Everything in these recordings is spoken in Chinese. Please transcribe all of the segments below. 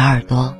小耳朵。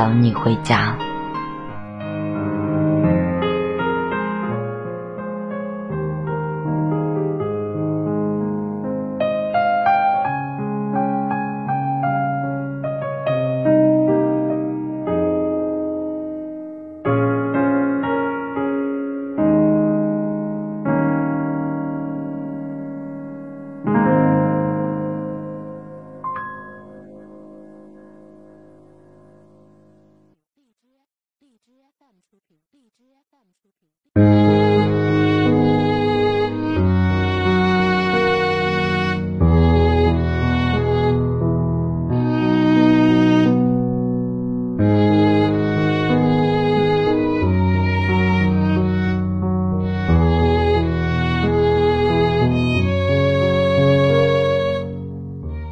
等你回家。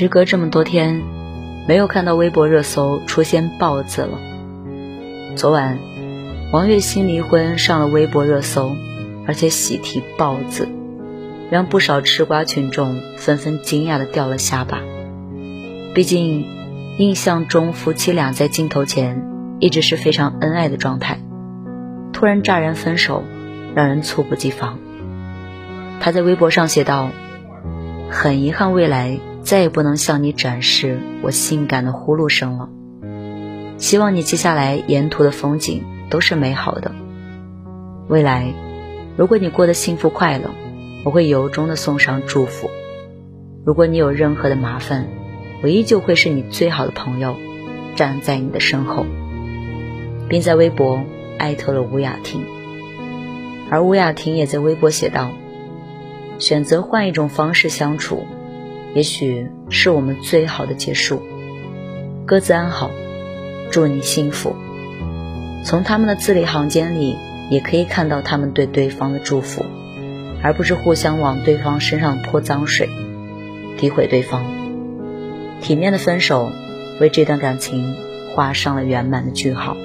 时隔这么多天，没有看到微博热搜出现“豹”字了。昨晚，王栎鑫离婚上了微博热搜，而且喜提“豹”字，让不少吃瓜群众纷纷惊讶的掉了下巴。毕竟，印象中夫妻俩在镜头前一直是非常恩爱的状态，突然乍然分手，让人猝不及防。他在微博上写道：“很遗憾，未来。”再也不能向你展示我性感的呼噜声了。希望你接下来沿途的风景都是美好的。未来，如果你过得幸福快乐，我会由衷的送上祝福。如果你有任何的麻烦，我依旧会是你最好的朋友，站在你的身后，并在微博艾特了吴雅婷。而吴雅婷也在微博写道：“选择换一种方式相处。”也许是我们最好的结束。各自安好，祝你幸福。从他们的字里行间里，也可以看到他们对对方的祝福，而不是互相往对方身上泼脏水，诋毁对方。体面的分手，为这段感情画上了圆满的句号。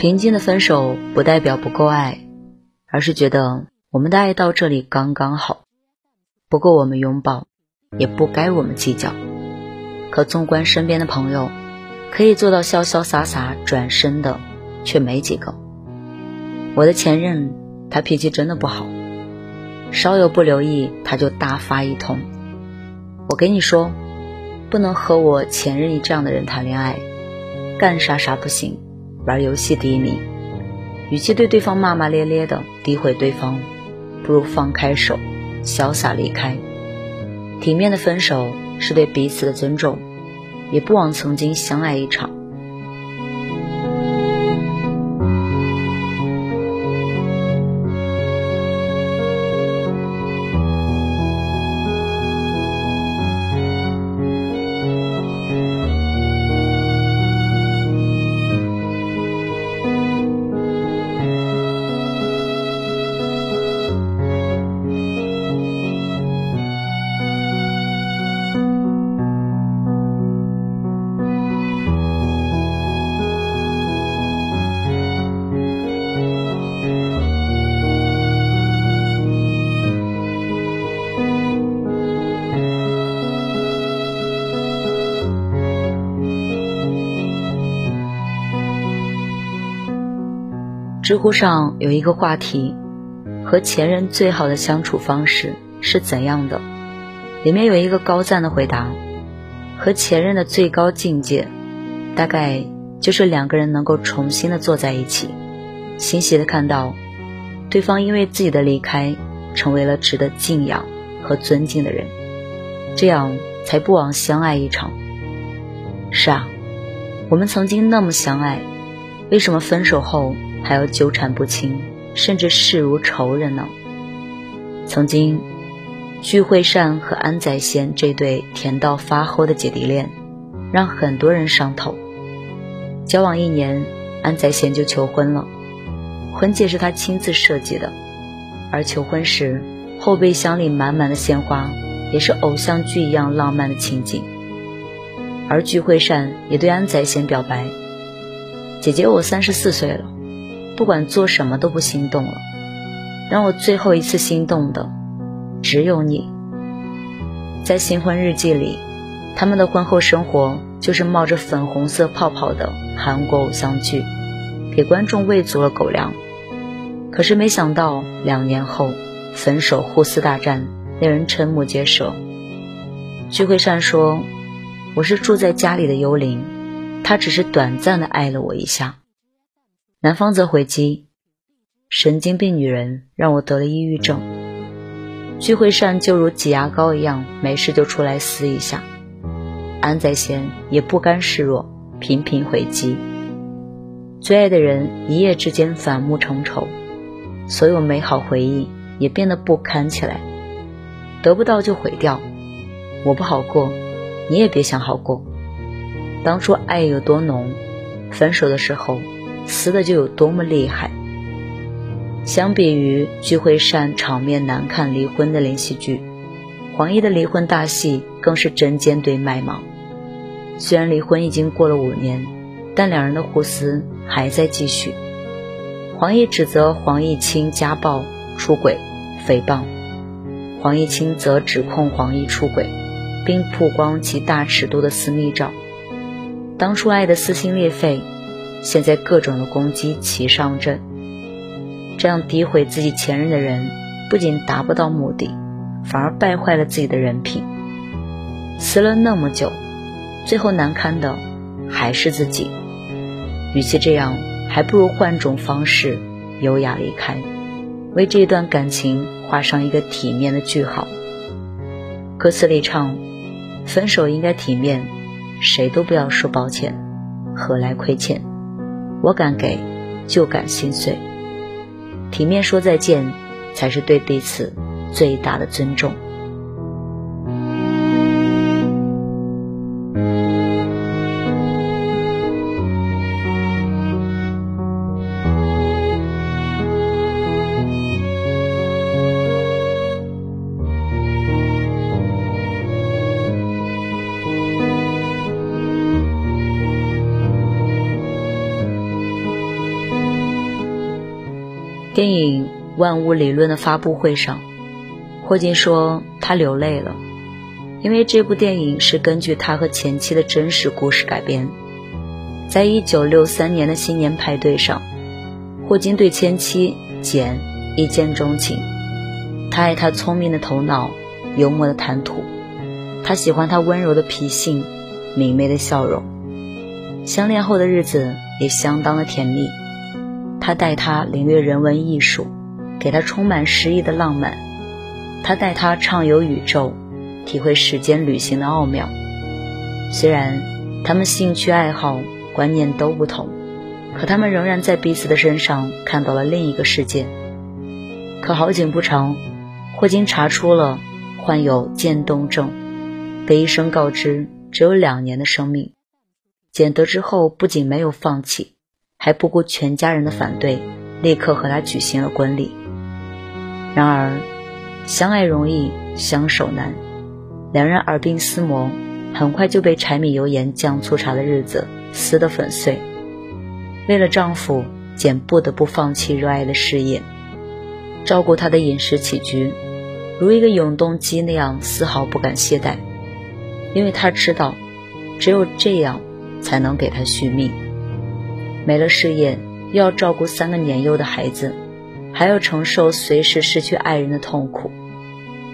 平静的分手不代表不够爱，而是觉得我们的爱到这里刚刚好，不够我们拥抱，也不该我们计较。可纵观身边的朋友，可以做到潇潇洒洒转身的却没几个。我的前任，他脾气真的不好，稍有不留意他就大发一通。我跟你说，不能和我前任这样的人谈恋爱，干啥啥不行。玩游戏第一名，与其对对方骂骂咧咧的诋毁对方，不如放开手，潇洒离开。体面的分手是对彼此的尊重，也不枉曾经相爱一场。知乎上有一个话题：和前任最好的相处方式是怎样的？里面有一个高赞的回答：和前任的最高境界，大概就是两个人能够重新的坐在一起，欣喜的看到对方因为自己的离开，成为了值得敬仰和尊敬的人，这样才不枉相爱一场。是啊，我们曾经那么相爱，为什么分手后？还要纠缠不清，甚至视如仇人呢。曾经，具惠善和安宰贤这对甜到发齁的姐弟恋，让很多人上头。交往一年，安宰贤就求婚了，婚戒是他亲自设计的，而求婚时后备箱里满满的鲜花，也是偶像剧一样浪漫的情景。而具惠善也对安宰贤表白：“姐姐，我三十四岁了。”不管做什么都不心动了，让我最后一次心动的只有你。在新婚日记里，他们的婚后生活就是冒着粉红色泡泡的韩国偶像剧，给观众喂足了狗粮。可是没想到两年后分手互撕大战，令人瞠目结舌。聚会善说：“我是住在家里的幽灵，他只是短暂的爱了我一下。”男方则回击：“神经病女人让我得了抑郁症。”聚会善就如挤牙膏一样，没事就出来撕一下。安宰贤也不甘示弱，频频回击。最爱的人一夜之间反目成仇，所有美好回忆也变得不堪起来。得不到就毁掉，我不好过，你也别想好过。当初爱有多浓，分手的时候撕的就有多么厉害。相比于聚会上场面难看离婚的连续剧，黄奕的离婚大戏更是针尖对麦芒。虽然离婚已经过了五年，但两人的互撕还在继续。黄奕指责黄毅清家暴、出轨、诽谤，黄毅清则指控黄奕出轨，并曝光其大尺度的私密照。当初爱的撕心裂肺，现在各种的攻击齐上阵。这样诋毁自己前任的人，不仅达不到目的，反而败坏了自己的人品。撕了那么久，最后难堪的还是自己。与其这样，还不如换种方式优雅离开，为这段感情画上一个体面的句号。歌词里唱：“分手应该体面，谁都不要说抱歉，何来亏欠？我敢给，就敢心碎。”体面说再见，才是对彼此最大的尊重。电影《万物理论》的发布会上，霍金说他流泪了，因为这部电影是根据他和前妻的真实故事改编。在一九六三年的新年派对上，霍金对前妻简一见钟情，他爱她聪明的头脑、幽默的谈吐，他喜欢她温柔的脾性、明媚的笑容。相恋后的日子也相当的甜蜜。他带她领略人文艺术，给她充满诗意的浪漫；他带她畅游宇宙，体会时间旅行的奥妙。虽然他们兴趣爱好、观念都不同，可他们仍然在彼此的身上看到了另一个世界。可好景不长，霍金查出了患有渐冻症，被医生告知只有两年的生命。简得知后，不仅没有放弃。还不顾全家人的反对，立刻和他举行了婚礼。然而，相爱容易相守难，两人耳鬓厮磨，很快就被柴米油盐酱醋茶的日子撕得粉碎。为了丈夫，简不得不放弃热爱的事业，照顾他的饮食起居，如一个永动机那样丝毫不敢懈怠，因为他知道，只有这样才能给他续命。没了事业，又要照顾三个年幼的孩子，还要承受随时失去爱人的痛苦，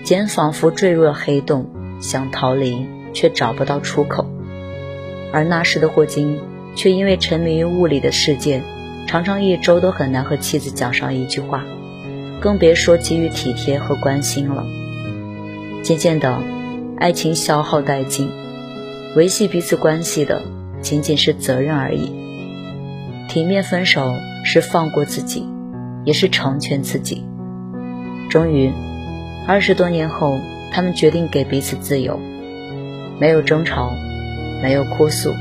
简仿佛坠入了黑洞，想逃离却找不到出口。而那时的霍金，却因为沉迷于物理的世界，常常一周都很难和妻子讲上一句话，更别说给予体贴和关心了。渐渐的，爱情消耗殆尽，维系彼此关系的仅仅是责任而已。体面分手是放过自己，也是成全自己。终于，二十多年后，他们决定给彼此自由，没有争吵，没有哭诉。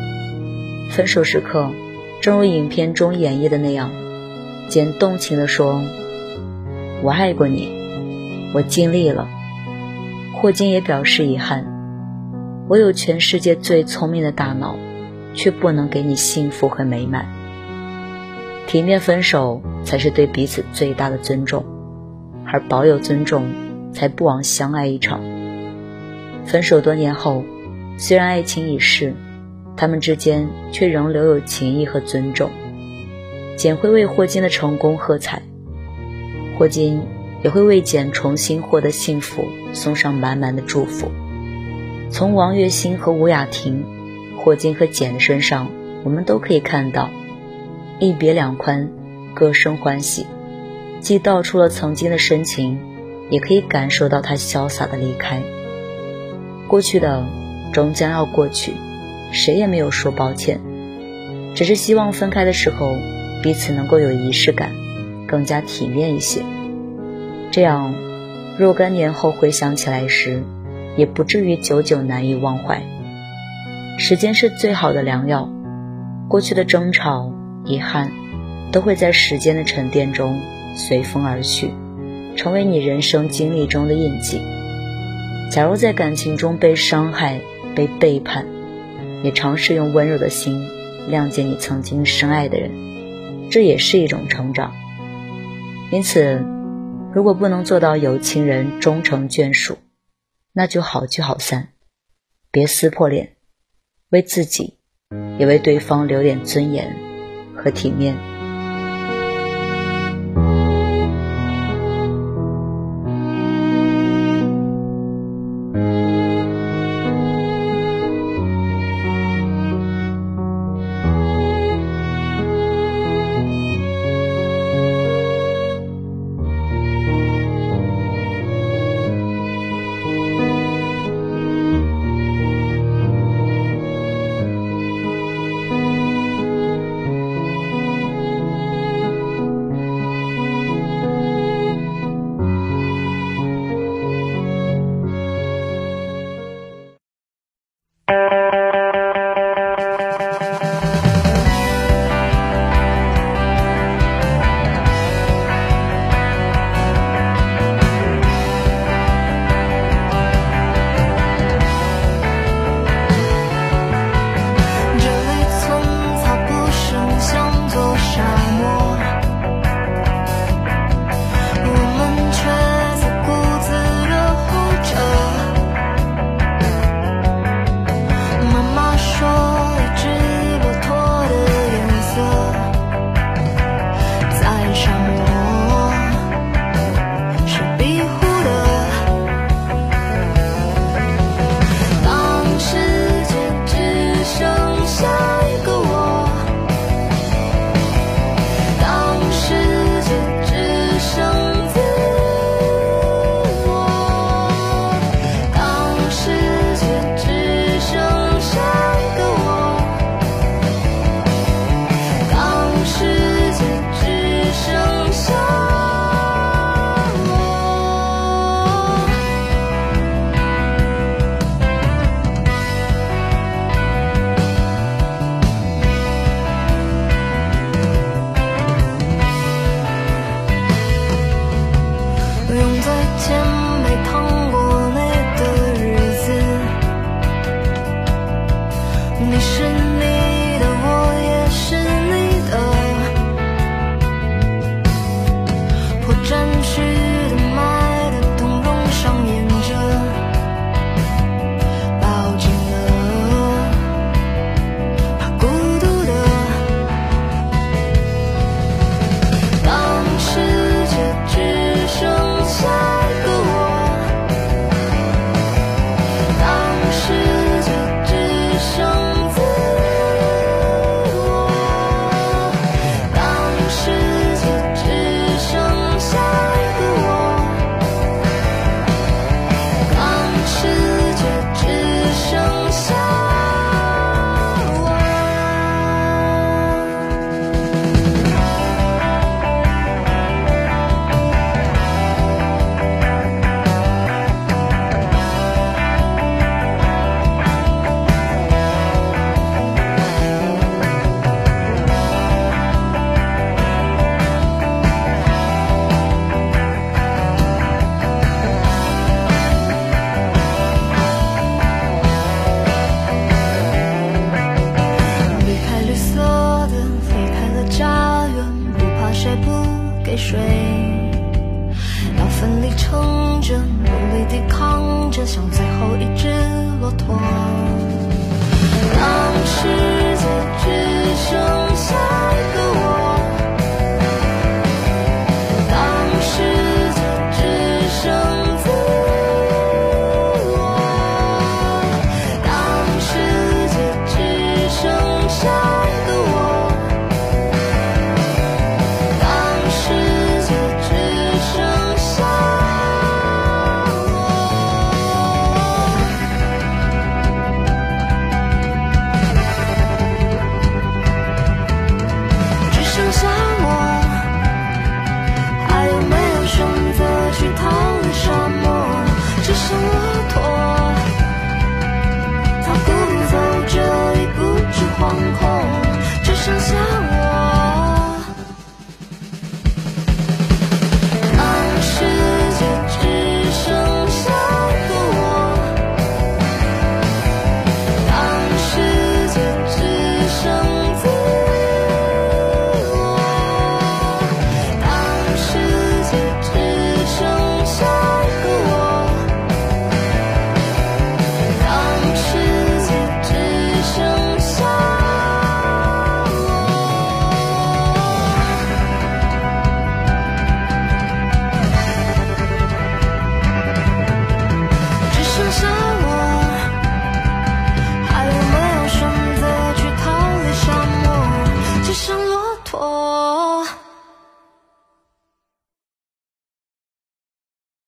分手时刻，正如影片中演绎的那样，简动情地说：“我爱过你，我尽力了。”霍金也表示遗憾：“我有全世界最聪明的大脑，却不能给你幸福和美满。”体面分手才是对彼此最大的尊重，而保有尊重，才不枉相爱一场。分手多年后，虽然爱情已逝，他们之间却仍留有情谊和尊重。简会为霍金的成功喝彩，霍金也会为简重新获得幸福送上满满的祝福。从王栎鑫和吴雅婷、霍金和简的身上，我们都可以看到。一别两宽，各生欢喜，既道出了曾经的深情，也可以感受到他潇洒的离开。过去的终将要过去，谁也没有说抱歉。只是希望分开的时候，彼此能够有仪式感，更加体面一些。这样，若干年后回想起来时，也不至于久久难以忘怀。时间是最好的良药，过去的争吵、遗憾，都会在时间的沉淀中随风而去，成为你人生经历中的印记。假如在感情中被伤害、被背叛，也尝试用温柔的心谅解你曾经深爱的人，这也是一种成长。因此，如果不能做到有情人终成眷属，那就好聚好散，别撕破脸，为自己，也为对方留点尊严和体面。